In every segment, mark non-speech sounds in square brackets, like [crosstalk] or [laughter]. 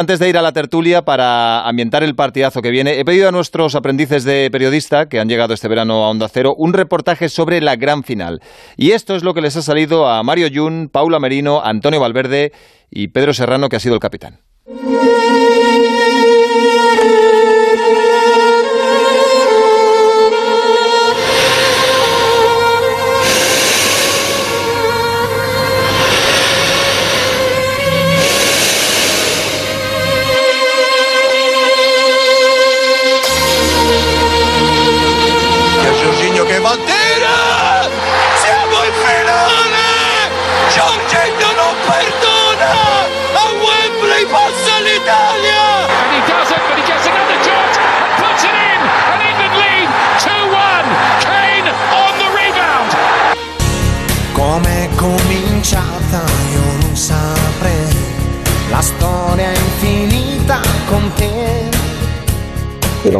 Antes de ir a la tertulia para ambientar el partidazo que viene, he pedido a nuestros aprendices de periodista que han llegado este verano a Onda Cero un reportaje sobre la gran final. Y esto es lo que les ha salido a Mario Jun, Paula Merino, Antonio Valverde y Pedro Serrano, que ha sido el capitán.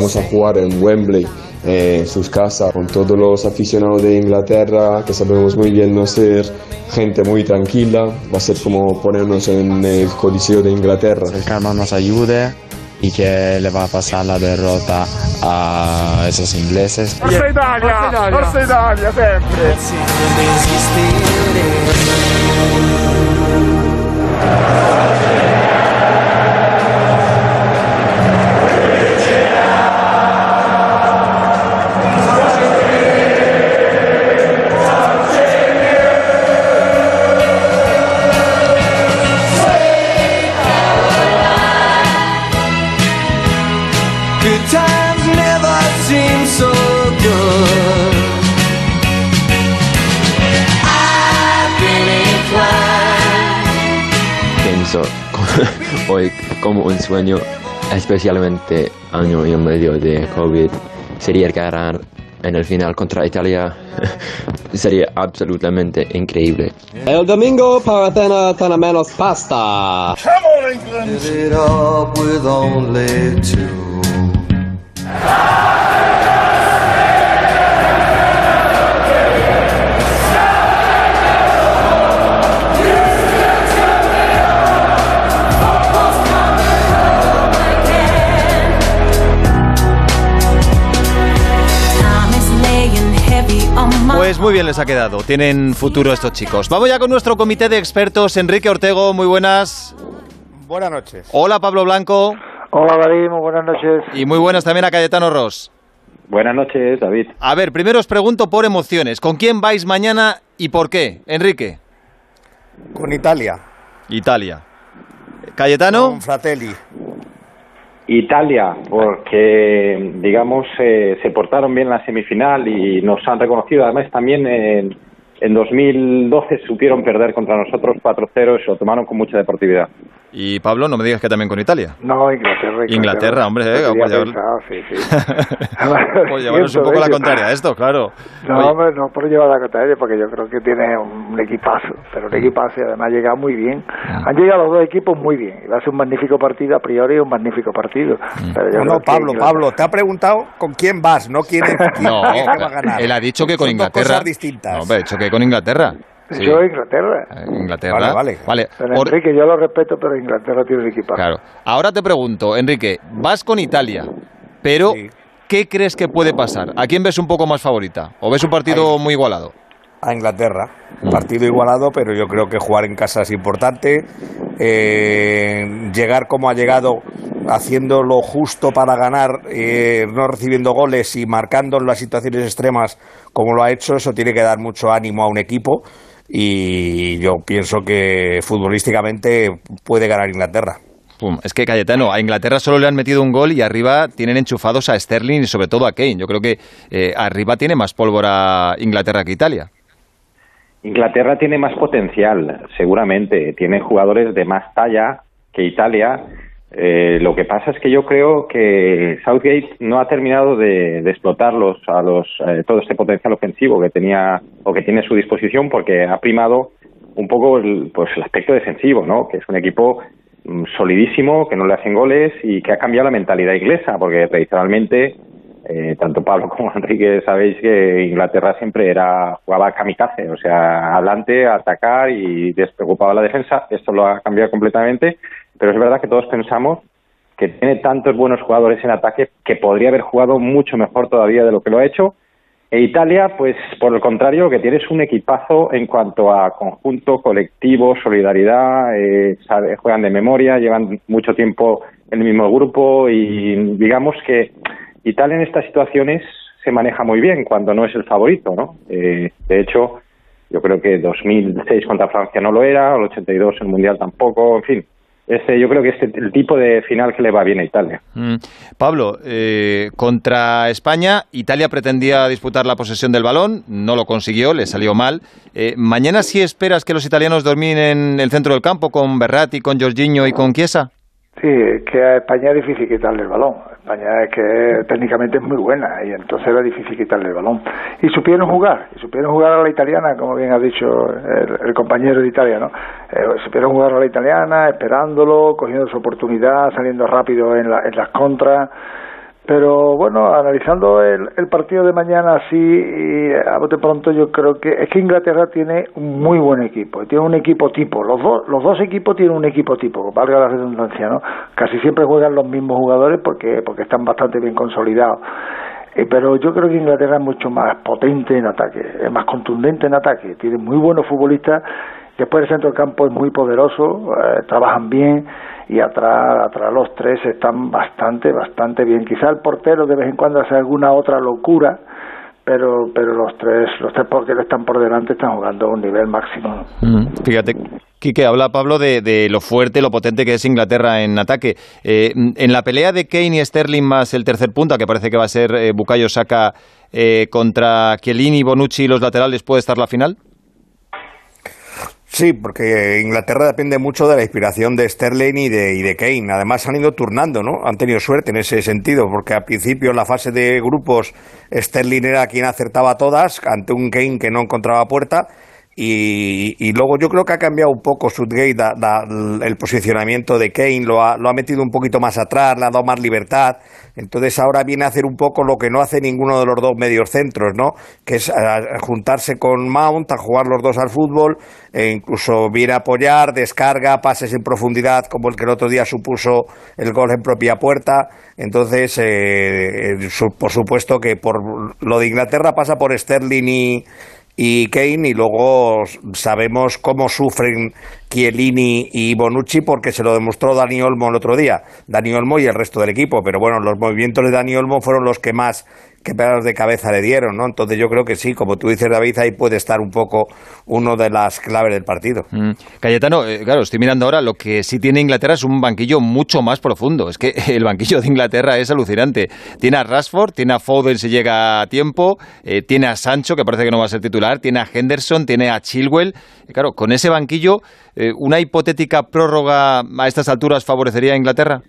Vamos a jugar en Wembley, en sus casas, con todos los aficionados de Inglaterra, que sabemos muy bien no ser gente muy tranquila. Va a ser como ponernos en el Coliseo de Inglaterra. Que el calma nos ayude y que le va a pasar la derrota a esos ingleses. Forza Italia, Forza Italia, sempre. hoy como un sueño, especialmente año y medio de COVID, sería ganar en el final contra Italia [laughs] sería absolutamente increíble. El domingo para tener, tener menos pasta. Pues muy bien les ha quedado. Tienen futuro estos chicos. Vamos ya con nuestro comité de expertos. Enrique Ortego, muy buenas. Buenas noches. Hola Pablo Blanco. Hola David, muy buenas noches. Y muy buenas también a Cayetano Ross. Buenas noches, David. A ver, primero os pregunto por emociones. ¿Con quién vais mañana y por qué? Enrique. Con Italia. Italia. Cayetano. Con Fratelli. Italia, porque digamos eh, se portaron bien en la semifinal y nos han reconocido. Además, también en, en 2012 supieron perder contra nosotros 4-0 y se lo tomaron con mucha deportividad. Y Pablo, no me digas que también con Italia. No, Inglaterra. Inglaterra, hombre, eh, pues llevar... sí, sí. [laughs] llevarnos un poco la contraria a esto, claro. No, Oye. hombre, no por llevar la contraria, porque yo creo que tiene un equipazo, pero un equipazo y además llega muy bien. Han llegado los dos equipos muy bien. Va a ser un magnífico partido, a priori un magnífico partido. Pero yo no, Pablo, Inglaterra... Pablo, te ha preguntado con quién vas, no quién, [laughs] es, quién, no, quién va a ganar. Él ha dicho que con Son Inglaterra. Dos cosas distintas. No, hombre, ha dicho que con Inglaterra. Sí. Yo Inglaterra. Inglaterra. Vale, vale. vale. Pero Enrique, yo lo respeto, pero Inglaterra tiene un equipazo. Claro. Ahora te pregunto, Enrique, vas con Italia, pero sí. ¿qué crees que puede pasar? ¿A quién ves un poco más favorita? ¿O ves un partido muy igualado? A Inglaterra. Mm. Partido igualado, pero yo creo que jugar en casa es importante. Eh, llegar como ha llegado, haciendo lo justo para ganar, eh, no recibiendo goles y marcando en las situaciones extremas como lo ha hecho, eso tiene que dar mucho ánimo a un equipo. Y yo pienso que futbolísticamente puede ganar Inglaterra. Pum, es que Cayetano, a Inglaterra solo le han metido un gol y arriba tienen enchufados a Sterling y sobre todo a Kane. Yo creo que eh, arriba tiene más pólvora Inglaterra que Italia. Inglaterra tiene más potencial, seguramente. Tiene jugadores de más talla que Italia. Eh, lo que pasa es que yo creo que Southgate no ha terminado de, de explotarlos a los eh, todo este potencial ofensivo que tenía o que tiene a su disposición porque ha primado un poco el, pues el aspecto defensivo, ¿no? Que es un equipo mm, solidísimo, que no le hacen goles y que ha cambiado la mentalidad inglesa porque tradicionalmente eh, tanto Pablo [laughs] como Enrique sabéis que Inglaterra siempre era jugaba kamikaze, o sea, adelante, atacar y despreocupaba la defensa. Esto lo ha cambiado completamente pero es verdad que todos pensamos que tiene tantos buenos jugadores en ataque que podría haber jugado mucho mejor todavía de lo que lo ha hecho. E Italia, pues por el contrario, que tiene es un equipazo en cuanto a conjunto, colectivo, solidaridad, eh, juegan de memoria, llevan mucho tiempo en el mismo grupo y digamos que Italia en estas situaciones se maneja muy bien cuando no es el favorito, ¿no? Eh, de hecho, yo creo que 2006 contra Francia no lo era, el 82 en el Mundial tampoco, en fin. Este, yo creo que es el tipo de final que le va bien a Italia. Mm. Pablo, eh, contra España, Italia pretendía disputar la posesión del balón, no lo consiguió, le salió mal. Eh, ¿Mañana sí esperas que los italianos dominen el centro del campo con Berratti, con Jorginho y con Chiesa? Sí, que a España es difícil quitarle el balón. España es que técnicamente es muy buena y entonces era difícil quitarle el balón. Y supieron jugar, y supieron jugar a la italiana, como bien ha dicho el, compañero de Italia, ¿no? Eh, supieron jugar a la italiana, esperándolo, cogiendo su oportunidad, saliendo rápido en, en las contras pero bueno, analizando el, el partido de mañana así, a bote pronto yo creo que es que Inglaterra tiene un muy buen equipo, tiene un equipo tipo, los dos, los dos equipos tienen un equipo tipo, valga la redundancia, ¿no? Casi siempre juegan los mismos jugadores porque, porque están bastante bien consolidados. Eh, pero yo creo que Inglaterra es mucho más potente en ataque, es más contundente en ataque, tiene muy buenos futbolistas, después el centro del campo es muy poderoso, eh, trabajan bien, y atrás, atrás los tres están bastante, bastante bien. Quizá el portero de vez en cuando hace alguna otra locura, pero, pero los tres, los tres porteros están por delante, están jugando a un nivel máximo. Mm, fíjate. Quique, habla Pablo de, de, lo fuerte, lo potente que es Inglaterra en ataque. Eh, en la pelea de Kane y Sterling más el tercer punta, que parece que va a ser eh, Bukayo Saka eh, contra Chiellini, Bonucci y los laterales, ¿puede estar la final? Sí, porque Inglaterra depende mucho de la inspiración de Sterling y de, y de Kane. Además han ido turnando, ¿no? Han tenido suerte en ese sentido, porque al principio en la fase de grupos Sterling era quien acertaba todas ante un Kane que no encontraba puerta y, luego yo creo que ha cambiado un poco Sudgate el posicionamiento de Kane, lo ha, lo ha metido un poquito más atrás, le ha dado más libertad. Entonces ahora viene a hacer un poco lo que no hace ninguno de los dos medios centros, ¿no? Que es juntarse con Mount, a jugar los dos al fútbol, e incluso viene a apoyar, descarga, pases en profundidad, como el que el otro día supuso el gol en propia puerta. Entonces, eh, por supuesto que por lo de Inglaterra pasa por Sterling y y Kane y luego sabemos cómo sufren Chiellini y Bonucci porque se lo demostró Dani Olmo el otro día, Dani Olmo y el resto del equipo, pero bueno, los movimientos de Dani Olmo fueron los que más qué pedazos de cabeza le dieron, ¿no? Entonces yo creo que sí, como tú dices, David, ahí puede estar un poco uno de las claves del partido. Mm. Cayetano, eh, claro, estoy mirando ahora, lo que sí tiene Inglaterra es un banquillo mucho más profundo. Es que [laughs] el banquillo de Inglaterra es alucinante. Tiene a Rashford, tiene a Foden si llega a tiempo, eh, tiene a Sancho, que parece que no va a ser titular, tiene a Henderson, tiene a Chilwell. claro, con ese banquillo, eh, ¿una hipotética prórroga a estas alturas favorecería a Inglaterra?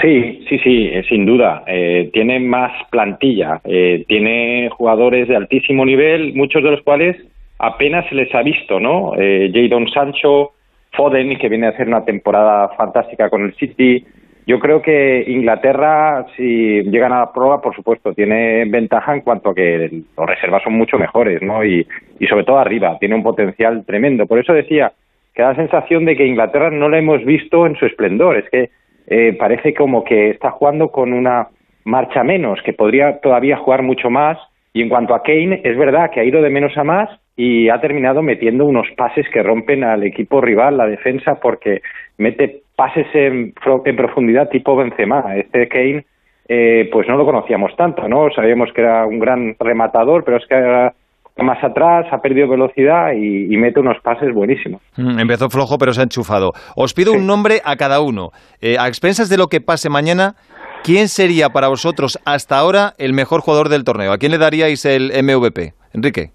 Sí, sí, sí, eh, sin duda. Eh, tiene más plantilla, eh, tiene jugadores de altísimo nivel, muchos de los cuales apenas se les ha visto, ¿no? Eh, Jadon Sancho, Foden, que viene a hacer una temporada fantástica con el City. Yo creo que Inglaterra, si llegan a la prueba, por supuesto, tiene ventaja en cuanto a que los reservas son mucho mejores, ¿no? Y, y sobre todo arriba, tiene un potencial tremendo. Por eso decía que da la sensación de que Inglaterra no la hemos visto en su esplendor. Es que eh, parece como que está jugando con una marcha menos, que podría todavía jugar mucho más. Y en cuanto a Kane, es verdad que ha ido de menos a más y ha terminado metiendo unos pases que rompen al equipo rival, la defensa, porque mete pases en, en profundidad tipo Benzema. Este Kane, eh, pues no lo conocíamos tanto, ¿no? Sabíamos que era un gran rematador, pero es que más atrás, ha perdido velocidad y, mete unos pases buenísimos. Mm, empezó flojo, pero se ha enchufado. Os pido un nombre a cada uno. Eh, a expensas de lo que pase mañana, ¿quién sería para vosotros hasta ahora el mejor jugador del torneo? ¿A quién le daríais el MVP? Enrique.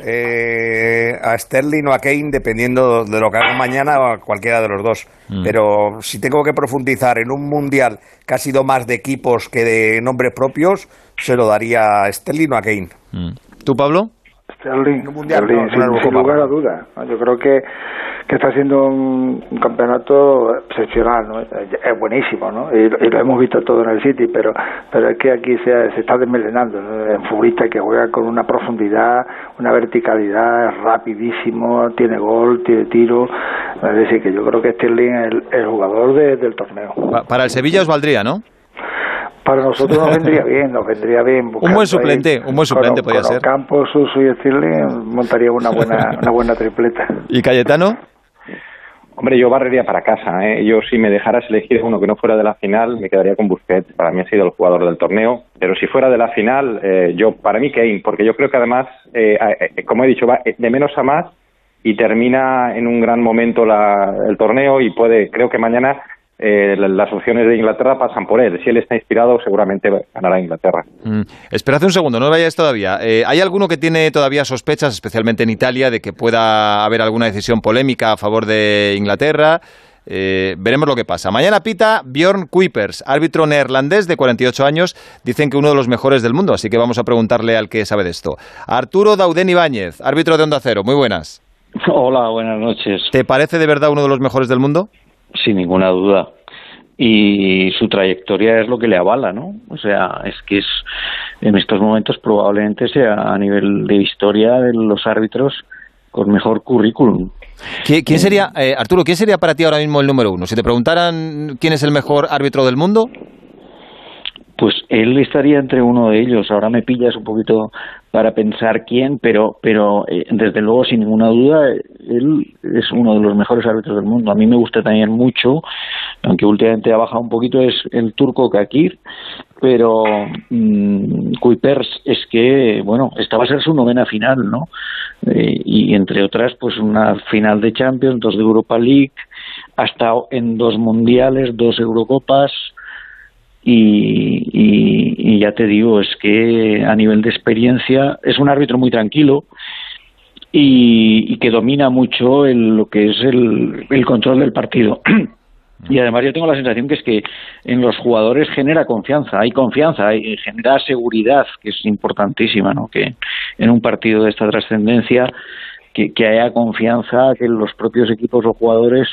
Eh, a Sterling o a Kane, dependiendo de lo que haga mañana, o a cualquiera de los dos. Mm. Pero si tengo que profundizar en un mundial que ha sido más de equipos que de nombres propios, se lo daría a Sterling o a Kane. Mm. ¿Tú, Pablo? Sterling, sin, lugar a duda. Yo creo que que está haciendo un, campeonato excepcional, ¿no? Es buenísimo, ¿no? Y, lo hemos visto todo en el City, pero pero es que aquí se, se está desmelenando, ¿no? En futbolista que juega con una profundidad, una verticalidad, es rapidísimo, tiene gol, tiene tiro, es decir, que yo creo que Sterling es el, jugador del torneo. Para el Sevilla os valdría, ¿no? Para nosotros nos vendría [laughs] bien, nos vendría bien. Un buen suplente, un buen suplente podría ser. Campos, Suso y Stirling montaría una buena, [laughs] una buena tripleta. ¿Y Cayetano? Hombre, yo barrería para casa. ¿eh? Yo, si me dejaras elegir uno que no fuera de la final, me quedaría con Busquets. Para mí ha sido el jugador del torneo. Pero si fuera de la final, eh, yo para mí Kane, porque yo creo que además, eh, eh, como he dicho, va de menos a más y termina en un gran momento la, el torneo y puede, creo que mañana eh, las opciones de Inglaterra pasan por él. Si él está inspirado, seguramente ganará Inglaterra. Mm. Esperad un segundo, no vayáis todavía. Eh, ¿Hay alguno que tiene todavía sospechas, especialmente en Italia, de que pueda haber alguna decisión polémica a favor de Inglaterra? Eh, veremos lo que pasa. Mañana pita Bjorn Kuipers, árbitro neerlandés de 48 años. Dicen que uno de los mejores del mundo, así que vamos a preguntarle al que sabe de esto. Arturo Dauden Ibáñez, árbitro de Onda Cero. Muy buenas. Hola, buenas noches. ¿Te parece de verdad uno de los mejores del mundo? Sin ninguna duda. Y su trayectoria es lo que le avala, ¿no? O sea, es que es en estos momentos probablemente sea a nivel de historia de los árbitros con mejor currículum. ¿Quién sería, eh, Arturo, quién sería para ti ahora mismo el número uno? Si te preguntaran quién es el mejor árbitro del mundo. Pues él estaría entre uno de ellos. Ahora me pillas un poquito para pensar quién, pero, pero eh, desde luego, sin ninguna duda, él es uno de los mejores árbitros del mundo. A mí me gusta también mucho, aunque últimamente ha bajado un poquito, es el turco Kakir, pero mmm, es que, bueno, esta va a ser su novena final, ¿no? Eh, y entre otras, pues una final de Champions, dos de Europa League, ha estado en dos mundiales, dos Eurocopas, y, ya te digo, es que a nivel de experiencia es un árbitro muy tranquilo y, que domina mucho lo que es el, el control del partido. [clears throat] Y además yo tengo la sensación que es que en los jugadores genera confianza, hay confianza, hay, genera seguridad, que es importantísima, ¿no? Que en un partido de esta trascendencia que, que haya confianza, que los propios equipos o jugadores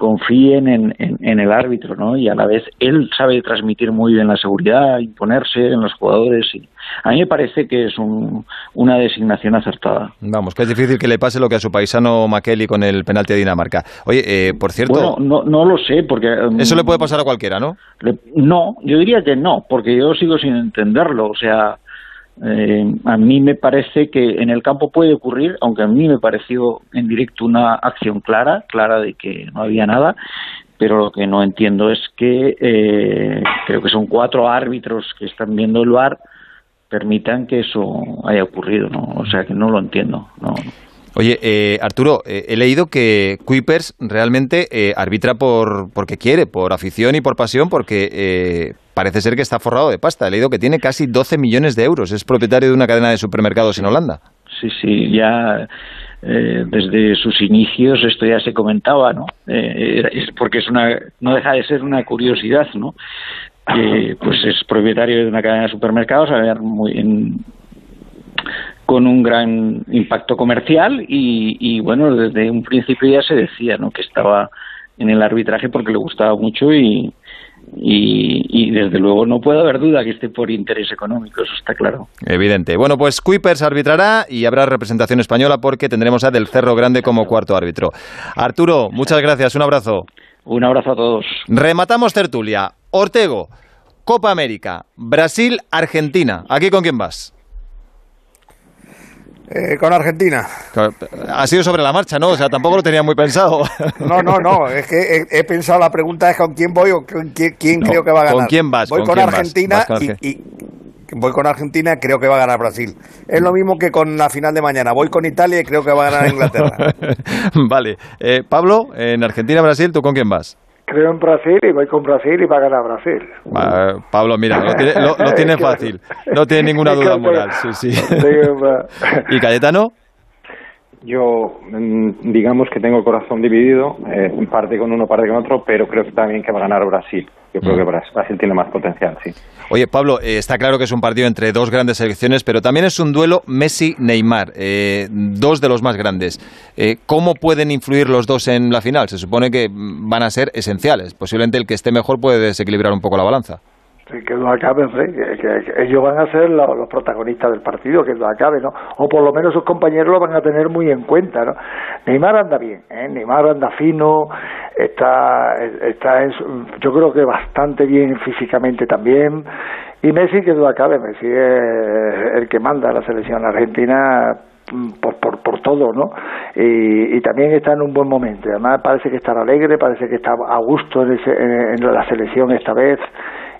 confíen en, en, el árbitro, ¿no? Y a la vez él sabe transmitir muy bien la seguridad, imponerse en los jugadores. Y a mí me parece que es una designación acertada. Vamos, que es difícil que le pase lo que a su paisano Makeli con el penalti de Dinamarca. Oye, eh, por cierto... Bueno, no, no lo sé, porque... Um, eso le puede pasar a cualquiera, ¿no? no, yo diría que no, porque yo sigo sin entenderlo. O sea, eh, a mí me parece que en el campo puede ocurrir, aunque a mí me pareció en directo una acción clara, clara de que no había nada, pero lo que no entiendo es que eh, creo que son cuatro árbitros que están viendo el VAR permitan que eso haya ocurrido, ¿no? O sea que no lo entiendo, no. Oye, eh, Arturo, eh, he leído que Kuipers realmente eh, arbitra por porque quiere, por afición y por pasión, porque parece ser que está forrado de pasta. He leído que tiene casi 12 millones de euros. Es propietario de una cadena de supermercados en Holanda. Sí, sí, ya desde sus inicios esto ya se comentaba, ¿no? porque es una, no deja de ser una curiosidad, ¿no? pues es propietario de una cadena de supermercados, a ver, muy en, con un gran impacto comercial y, bueno, desde un principio ya se decía ¿no? que estaba en el arbitraje porque le gustaba mucho y, y, desde luego no puede haber duda que esté por interés económico, eso está claro. Evidente. Bueno, pues Kuipers arbitrará y habrá representación española porque tendremos a Del Cerro Grande como cuarto árbitro. Arturo, muchas gracias, un abrazo. Un abrazo a todos. Rematamos tertulia. Ortego, Copa América, Brasil, Argentina. ¿Aquí con quién vas? Eh, con Argentina. Ha sido sobre la marcha, ¿no? O sea, tampoco lo tenía muy pensado. No, no, no. Es que he, pensado, la pregunta es con quién voy o con quién, creo que va a ganar. ¿Con quién vas? Voy con, Argentina y, voy con Argentina, creo que va a ganar Brasil. Es lo mismo que con la final de mañana. Voy con Italia y creo que va a ganar Inglaterra. [laughs] vale. Eh, Pablo, en Argentina-Brasil, ¿tú con quién vas? Creo en Brasil y voy con Brasil y va a ganar Brasil. Pablo, mira, lo tiene, [laughs] fácil. No tiene ninguna duda moral. Sí, sí. [laughs] ¿Y Cayetano? Yo mm, digamos que tengo el corazón dividido, eh, parte con uno, parte con otro, pero creo que también que va a ganar Brasil. Yo creo Mm. que Bras- Brasil tiene más potencial, sí. Oye, Pablo, eh, está claro que es un partido entre dos grandes selecciones, pero también es un duelo Messi-Neymar, eh, dos de los más grandes. Eh, ¿Cómo pueden influir los dos en la final? Se supone que mm, van a ser esenciales. Posiblemente el que esté mejor puede desequilibrar un poco la balanza. Que no acabe, hombre, que, que- ellos van a ser los, protagonistas del partido, que no acabe, ¿no? O por lo menos sus compañeros lo van a tener muy en cuenta, ¿no? Neymar anda bien, ¿eh? Neymar anda fino, está, está en yo creo que bastante bien físicamente también, y Messi que no acabe, Messi es el que manda la selección argentina mm, por, por, por todo, ¿no? Y, también está en un buen momento. Además parece que está alegre, parece que está a gusto en, ese- en la selección esta vez.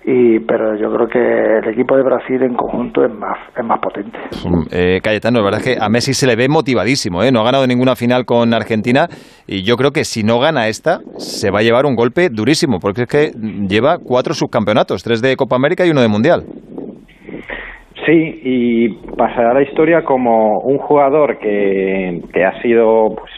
Y, pero yo creo que el equipo de Brasil en conjunto es más es más potente. Mm, Eh, Cayetano, la verdad es que a Messi se le ve motivadísimo, ¿eh? no ha ganado ninguna final con Argentina y yo creo que si no gana esta se va a llevar un golpe durísimo porque es que lleva cuatro subcampeonatos, tres de Copa América y uno de Mundial. Sí, y pasará a la historia como un jugador que, que ha sido, pues,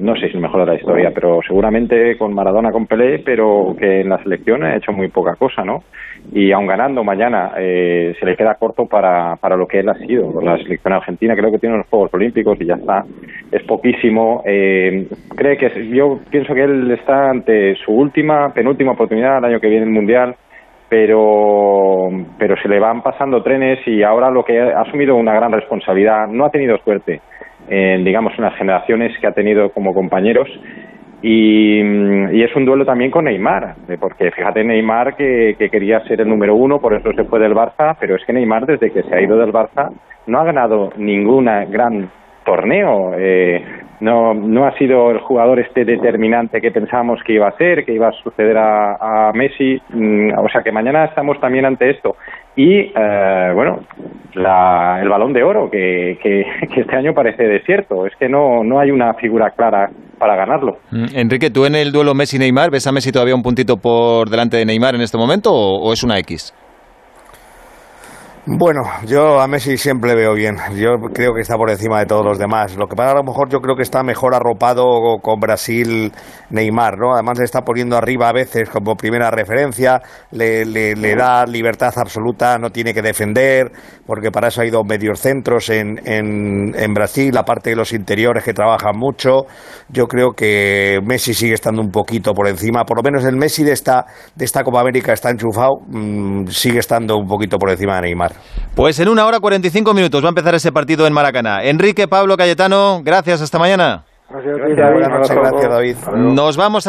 no sé si el mejor de la historia, pero seguramente con Maradona, con Pelé, pero que en la selección ha hecho muy poca cosa, ¿no? Y aun ganando mañana, eh, se le queda corto para, para lo que él ha sido. La selección argentina creo que tiene los Juegos Olímpicos y ya está. Es poquísimo. Eh, cree que yo pienso que él está ante su última, penúltima oportunidad el año que viene el Mundial pero pero se le van pasando trenes y ahora lo que ha asumido una gran responsabilidad no ha tenido suerte en digamos en las generaciones que ha tenido como compañeros. Y, y es un duelo también con Neymar porque fíjate Neymar que quería ser el número uno por eso se fue del Barça pero es que Neymar desde que se ha ido del Barça no ha ganado ninguna gran torneo eh, no no ha sido el jugador este determinante que pensábamos que iba a ser, que iba a suceder a, Messi. Mm, o sea que mañana estamos también ante esto. Y eh, bueno, la- el balón de oro, que, que, [laughs] que este año parece desierto. Es que no, no hay una figura clara para ganarlo. Mm, Enrique, ¿tú en el duelo Messi-Neymar ves a Messi todavía un puntito por delante de Neymar en este momento o es una X? Bueno, yo a Messi siempre veo bien. Yo creo que está por encima de todos los demás. Lo que pasa a lo mejor yo creo que está mejor arropado con Brasil Neymar, ¿no? Además le está poniendo arriba a veces como primera referencia, le, le- da libertad absoluta, no tiene que defender, porque para eso ha ido medios centros en, en, en Brasil, aparte de los interiores que trabajan mucho. Yo creo que Messi sigue estando un poquito por encima, por lo menos el Messi de esta, de esta Copa América está enchufado, mm, sigue estando un poquito por encima de Neymar. Pues en una hora 45 minutos va a empezar ese partido en Maracaná. Enrique, Pablo, Cayetano, gracias, hasta mañana. Gracias, David. Nos vamos ahora.